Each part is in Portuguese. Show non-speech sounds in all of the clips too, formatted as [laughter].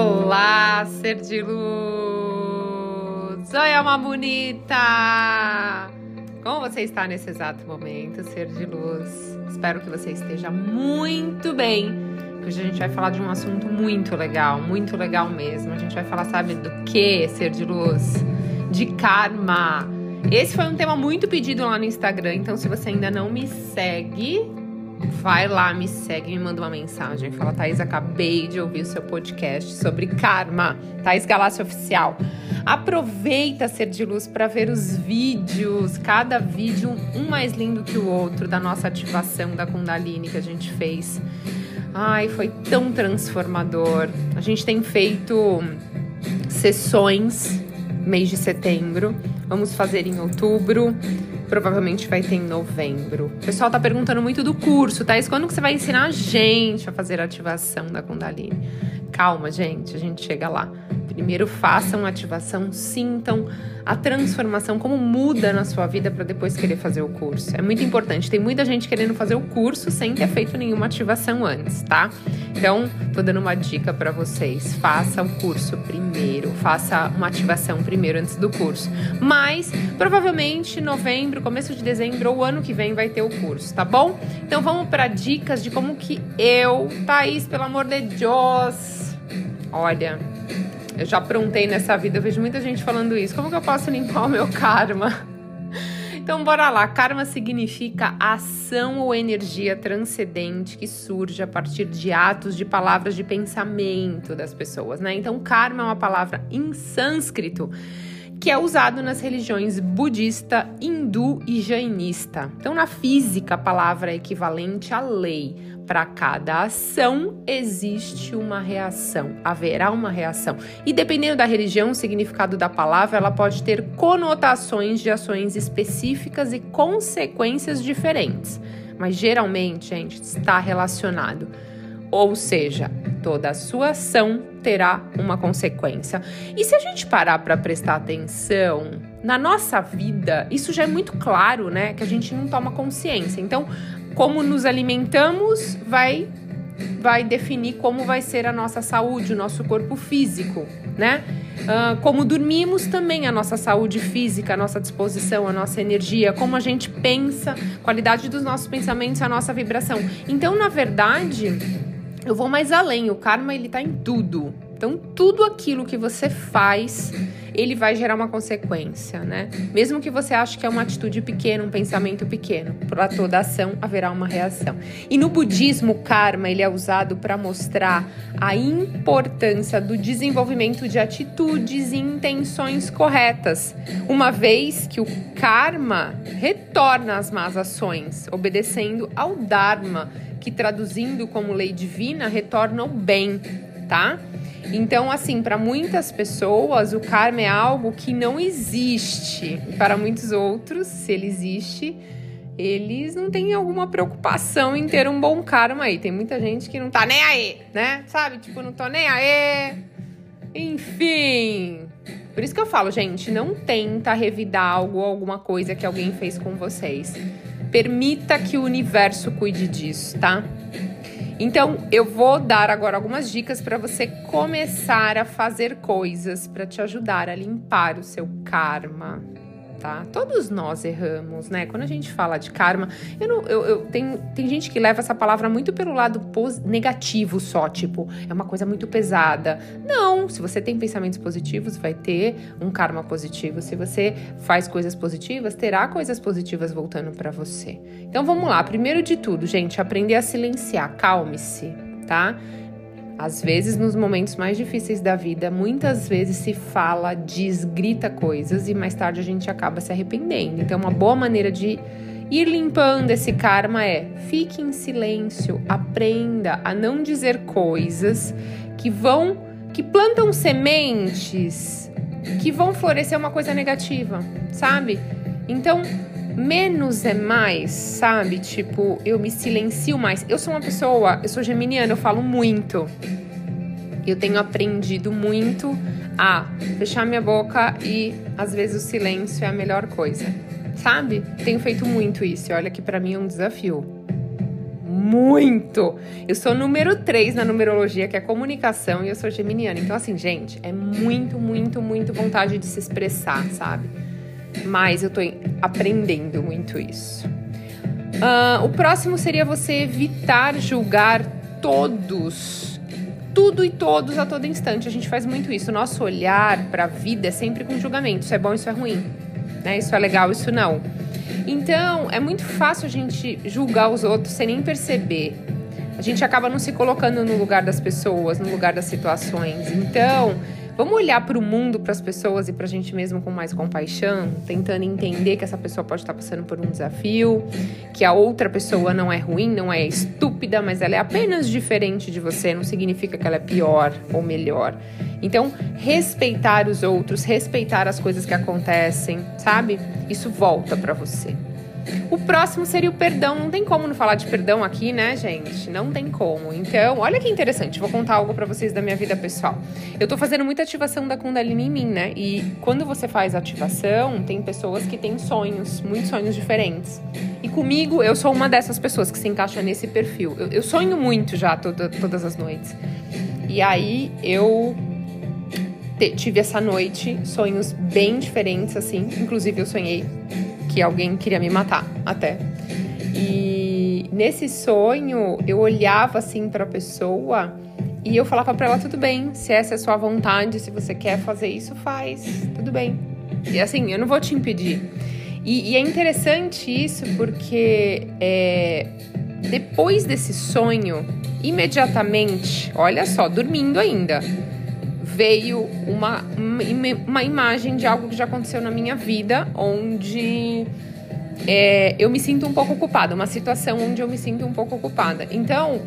Olá, ser de luz! Oi, alma bonita! Como você está nesse exato momento, ser de luz? Espero que você esteja muito bem. Hoje a gente vai falar de um assunto muito legal, muito legal mesmo. A gente vai falar, sabe, do que ser de luz? De karma. Esse foi um tema muito pedido lá no Instagram, então se você ainda não me segue, vai lá, me segue, me manda uma mensagem. Fala, Thaís, acabei de ouvir o seu podcast sobre karma. Thaís Galácia Oficial. Aproveita ser de luz para ver os vídeos, cada vídeo um mais lindo que o outro da nossa ativação da Kundalini que a gente fez. Ai, foi tão transformador. A gente tem feito sessões mês de setembro. Vamos fazer em outubro provavelmente vai ter em novembro. O pessoal tá perguntando muito do curso, Thais, quando que você vai ensinar a gente a fazer a ativação da Kundalini? Calma, gente, a gente chega lá. Primeiro façam a ativação, sintam a transformação, como muda na sua vida para depois querer fazer o curso. É muito importante. Tem muita gente querendo fazer o curso sem ter feito nenhuma ativação antes, tá? Então, tô dando uma dica para vocês. Faça o curso primeiro, faça uma ativação primeiro antes do curso. Mas provavelmente novembro, começo de dezembro ou ano que vem vai ter o curso, tá bom? Então vamos para dicas de como que eu, Thaís, pelo amor de Deus, olha, eu já aprontei nessa vida, eu vejo muita gente falando isso. Como que eu posso limpar o meu karma? [laughs] Então, bora lá. Karma significa ação ou energia transcendente que surge a partir de atos, de palavras, de pensamento das pessoas, né? Então, karma é uma palavra em sânscrito que é usado nas religiões budista, hindu e jainista. Então, na física, a palavra é equivalente à lei. Para cada ação existe uma reação, haverá uma reação. E dependendo da religião, o significado da palavra, ela pode ter conotações de ações específicas e consequências diferentes. Mas geralmente, gente, está relacionado. Ou seja, toda a sua ação terá uma consequência. E se a gente parar para prestar atenção, na nossa vida, isso já é muito claro, né? Que a gente não toma consciência. Então, como nos alimentamos vai vai definir como vai ser a nossa saúde, o nosso corpo físico, né? Uh, como dormimos também a nossa saúde física, a nossa disposição, a nossa energia, como a gente pensa, qualidade dos nossos pensamentos, a nossa vibração. Então, na verdade, eu vou mais além, o karma ele tá em tudo. Então, tudo aquilo que você faz, ele vai gerar uma consequência, né? Mesmo que você ache que é uma atitude pequena, um pensamento pequeno, para toda ação haverá uma reação. E no budismo, o karma ele é usado para mostrar a importância do desenvolvimento de atitudes e intenções corretas, uma vez que o karma retorna às más ações, obedecendo ao dharma, que traduzindo como lei divina retorna o bem, tá? Então, assim, para muitas pessoas, o karma é algo que não existe. Para muitos outros, se ele existe, eles não têm alguma preocupação em ter um bom karma aí. Tem muita gente que não tá nem aí, né? Sabe? Tipo, não tô nem aí. Enfim. Por isso que eu falo, gente, não tenta revidar algo, alguma coisa que alguém fez com vocês. Permita que o universo cuide disso, tá? Então, eu vou dar agora algumas dicas para você começar a fazer coisas para te ajudar a limpar o seu karma, tá? Todos nós erramos, né? Quando a gente fala de karma, eu não, eu, eu tem, tem gente que leva essa palavra muito pelo lado negativo só, tipo, é uma coisa muito pesada. Não, se você tem pensamentos positivos, vai ter um karma positivo. Se você faz coisas positivas, terá coisas positivas voltando para você. Então vamos lá, primeiro de tudo, gente, aprender a silenciar, calme-se, tá? Às vezes, nos momentos mais difíceis da vida, muitas vezes se fala, diz, grita coisas e mais tarde a gente acaba se arrependendo. Então, uma boa maneira de ir limpando esse karma é fique em silêncio, aprenda a não dizer coisas que vão, que plantam sementes que vão florescer uma coisa negativa, sabe? Então, menos é mais, sabe? Tipo, eu me silencio mais. Eu sou uma pessoa, eu sou geminiana, eu falo muito. Eu tenho aprendido muito a fechar minha boca e às vezes o silêncio é a melhor coisa, sabe? Tenho feito muito isso. Olha que para mim é um desafio muito. Eu sou número 3 na numerologia, que é comunicação, e eu sou geminiana. Então, assim, gente, é muito, muito, muito vontade de se expressar, sabe? Mas eu tô aprendendo muito isso. Uh, o próximo seria você evitar julgar todos. Tudo e todos a todo instante. A gente faz muito isso. Nosso olhar para a vida é sempre com julgamento. Isso é bom, isso é ruim. Né? Isso é legal, isso não. Então, é muito fácil a gente julgar os outros sem nem perceber. A gente acaba não se colocando no lugar das pessoas, no lugar das situações. Então, vamos olhar para o mundo, para as pessoas e para a gente mesmo com mais compaixão, tentando entender que essa pessoa pode estar passando por um desafio, que a outra pessoa não é ruim, não é estúpida, mas ela é apenas diferente de você, não significa que ela é pior ou melhor. Então, respeitar os outros, respeitar as coisas que acontecem, sabe? Isso volta para você. O próximo seria o perdão. Não tem como não falar de perdão aqui, né, gente? Não tem como. Então, olha que interessante. Vou contar algo para vocês da minha vida pessoal. Eu tô fazendo muita ativação da Kundalini em mim, né? E quando você faz ativação, tem pessoas que têm sonhos, muitos sonhos diferentes. E comigo, eu sou uma dessas pessoas que se encaixa nesse perfil. Eu, eu sonho muito já toda, todas as noites. E aí eu tive essa noite sonhos bem diferentes, assim. Inclusive, eu sonhei que alguém queria me matar, até. E nesse sonho, eu olhava assim para a pessoa e eu falava para ela: tudo bem, se essa é a sua vontade, se você quer fazer isso, faz, tudo bem. E assim, eu não vou te impedir. E, e é interessante isso porque é, depois desse sonho, imediatamente, olha só, dormindo ainda veio uma, uma imagem de algo que já aconteceu na minha vida, onde é, eu me sinto um pouco ocupada, uma situação onde eu me sinto um pouco ocupada. Então,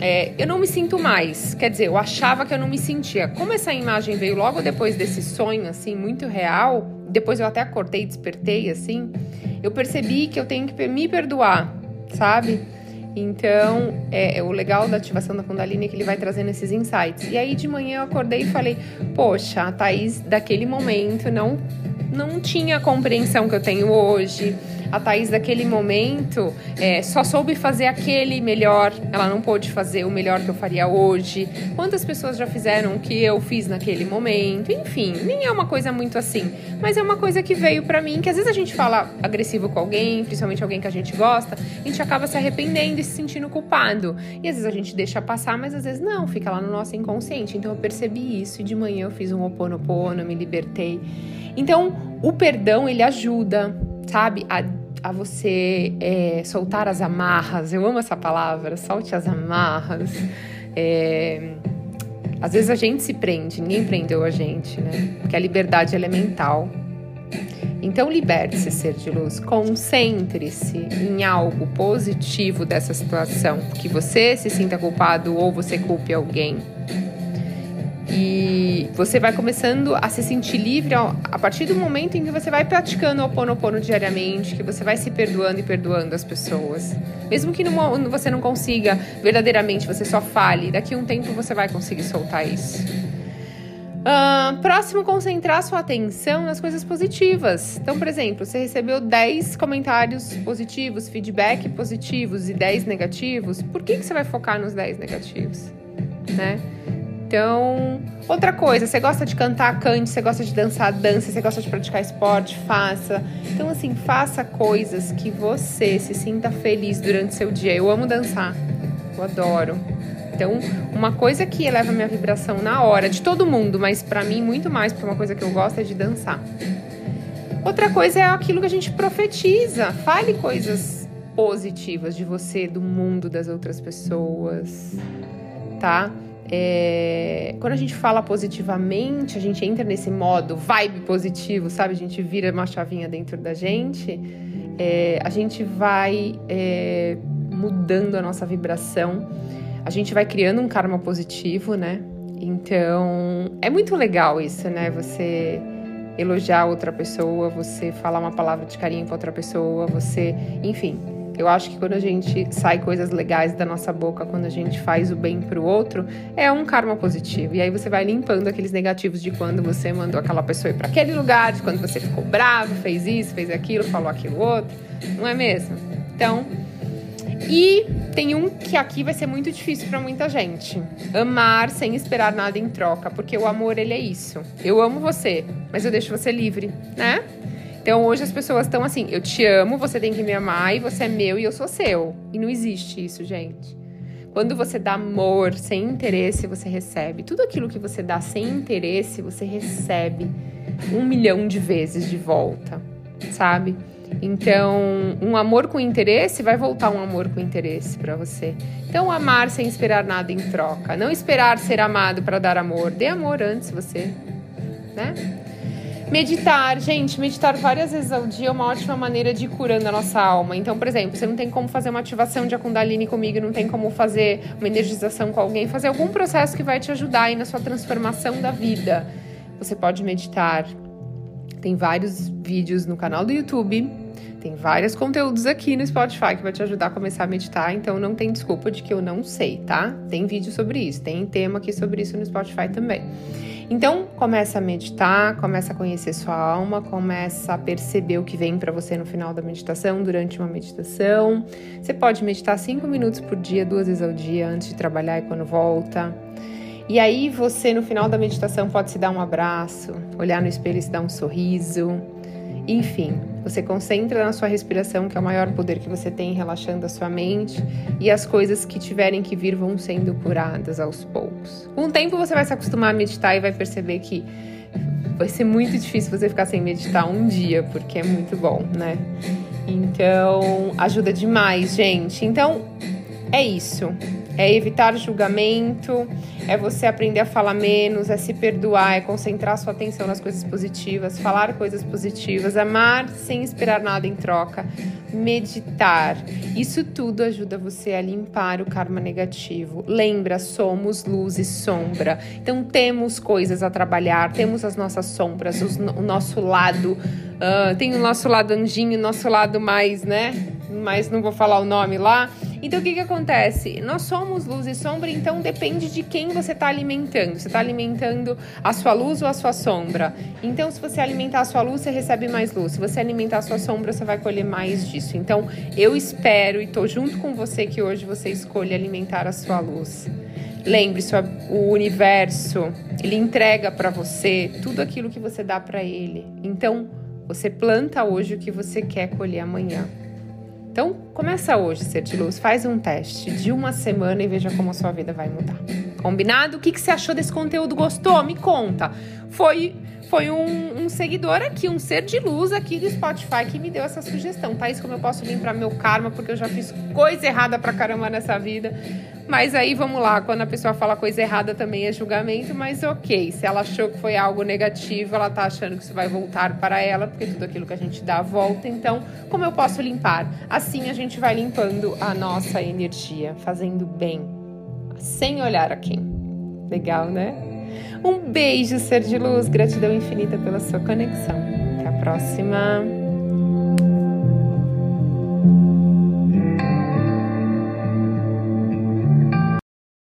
é, eu não me sinto mais. Quer dizer, eu achava que eu não me sentia. Como essa imagem veio logo depois desse sonho, assim, muito real, depois eu até acordei, despertei, assim, eu percebi que eu tenho que me perdoar, sabe? Então, é, é, o legal da ativação da Kundalini é que ele vai trazendo esses insights. E aí de manhã eu acordei e falei: Poxa, a Thaís daquele momento não, não tinha a compreensão que eu tenho hoje a Thaís daquele momento é, só soube fazer aquele melhor, ela não pôde fazer o melhor que eu faria hoje. Quantas pessoas já fizeram o que eu fiz naquele momento? Enfim, nem é uma coisa muito assim, mas é uma coisa que veio para mim, que às vezes a gente fala agressivo com alguém, principalmente alguém que a gente gosta, a gente acaba se arrependendo e se sentindo culpado. E às vezes a gente deixa passar, mas às vezes não, fica lá no nosso inconsciente. Então eu percebi isso e de manhã eu fiz um oponopono, me libertei. Então, o perdão ele ajuda, sabe, a a você é, soltar as amarras. Eu amo essa palavra, solte as amarras. É, às vezes a gente se prende, ninguém prendeu a gente, né? Porque a liberdade é mental. Então liberte-se, ser de luz. Concentre-se em algo positivo dessa situação. Que você se sinta culpado ou você culpe alguém. E você vai começando a se sentir livre a partir do momento em que você vai praticando o Oponopono diariamente, que você vai se perdoando e perdoando as pessoas. Mesmo que você não consiga verdadeiramente, você só fale, daqui a um tempo você vai conseguir soltar isso. Uh, próximo, concentrar sua atenção nas coisas positivas. Então, por exemplo, você recebeu 10 comentários positivos, feedback positivos e 10 negativos. Por que, que você vai focar nos 10 negativos? Né? Então, outra coisa, você gosta de cantar, cante, você gosta de dançar, dança, você gosta de praticar esporte, faça. Então, assim, faça coisas que você se sinta feliz durante seu dia. Eu amo dançar, eu adoro. Então, uma coisa que eleva minha vibração na hora, de todo mundo, mas para mim muito mais, porque uma coisa que eu gosto é de dançar. Outra coisa é aquilo que a gente profetiza. Fale coisas positivas de você, do mundo, das outras pessoas, tá? É, quando a gente fala positivamente, a gente entra nesse modo vibe positivo, sabe? A gente vira uma chavinha dentro da gente, é, a gente vai é, mudando a nossa vibração, a gente vai criando um karma positivo, né? Então, é muito legal isso, né? Você elogiar outra pessoa, você falar uma palavra de carinho para outra pessoa, você, enfim, eu acho que quando a gente sai coisas legais da nossa boca, quando a gente faz o bem pro outro, é um karma positivo. E aí você vai limpando aqueles negativos de quando você mandou aquela pessoa ir para aquele lugar, de quando você ficou bravo, fez isso, fez aquilo, falou aquilo outro. Não é mesmo? Então, E tem um que aqui vai ser muito difícil para muita gente. Amar sem esperar nada em troca, porque o amor ele é isso. Eu amo você, mas eu deixo você livre, né? Então hoje as pessoas estão assim, eu te amo, você tem que me amar e você é meu e eu sou seu. E não existe isso, gente. Quando você dá amor sem interesse, você recebe. Tudo aquilo que você dá sem interesse, você recebe um milhão de vezes de volta, sabe? Então, um amor com interesse vai voltar um amor com interesse para você. Então, amar sem esperar nada em troca. Não esperar ser amado para dar amor. Dê amor antes você, né? Meditar, gente, meditar várias vezes ao dia é uma ótima maneira de ir curando a nossa alma. Então, por exemplo, você não tem como fazer uma ativação de Kundalini comigo, não tem como fazer uma energização com alguém, fazer algum processo que vai te ajudar aí na sua transformação da vida. Você pode meditar. Tem vários vídeos no canal do YouTube, tem vários conteúdos aqui no Spotify que vai te ajudar a começar a meditar, então não tem desculpa de que eu não sei, tá? Tem vídeo sobre isso, tem tema aqui sobre isso no Spotify também. Então, começa a meditar, começa a conhecer sua alma, começa a perceber o que vem para você no final da meditação, durante uma meditação. Você pode meditar cinco minutos por dia, duas vezes ao dia, antes de trabalhar e quando volta. E aí você no final da meditação pode se dar um abraço, olhar no espelho e se dar um sorriso. Enfim, você concentra na sua respiração, que é o maior poder que você tem, relaxando a sua mente, e as coisas que tiverem que vir vão sendo curadas aos poucos. Com o tempo você vai se acostumar a meditar e vai perceber que vai ser muito difícil você ficar sem meditar um dia, porque é muito bom, né? Então, ajuda demais, gente. Então, é isso. É evitar julgamento, é você aprender a falar menos, é se perdoar, é concentrar sua atenção nas coisas positivas, falar coisas positivas, amar sem esperar nada em troca, meditar. Isso tudo ajuda você a limpar o karma negativo. Lembra, somos luz e sombra. Então temos coisas a trabalhar, temos as nossas sombras, os, o nosso lado. Uh, tem o nosso lado anjinho, nosso lado mais, né? Mas não vou falar o nome lá então o que, que acontece? Nós somos luz e sombra, então depende de quem você está alimentando. Você está alimentando a sua luz ou a sua sombra? Então, se você alimentar a sua luz, você recebe mais luz. Se você alimentar a sua sombra, você vai colher mais disso. Então, eu espero e estou junto com você que hoje você escolha alimentar a sua luz. Lembre-se, o universo, ele entrega para você tudo aquilo que você dá para ele. Então, você planta hoje o que você quer colher amanhã. Então, começa hoje, ser de luz, faz um teste de uma semana e veja como a sua vida vai mudar. Combinado? O que, que você achou desse conteúdo? Gostou? Me conta. Foi foi um, um, seguidor aqui, um ser de luz aqui do Spotify que me deu essa sugestão. Thaís, como eu posso limpar meu karma, porque eu já fiz coisa errada pra caramba nessa vida. Mas aí vamos lá, quando a pessoa fala coisa errada também é julgamento, mas ok. Se ela achou que foi algo negativo, ela tá achando que isso vai voltar para ela, porque tudo aquilo que a gente dá volta. Então, como eu posso limpar? Assim a gente vai limpando a nossa energia, fazendo bem, sem olhar a quem. Legal, né? Um beijo, ser de luz. Gratidão infinita pela sua conexão. Até a próxima.